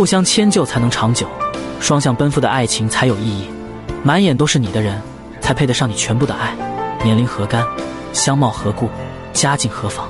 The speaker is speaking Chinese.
互相迁就才能长久双向奔赴的爱情才有意义。满眼都是你的人才配得上你全部的爱。年龄何干相貌何故家境何妨。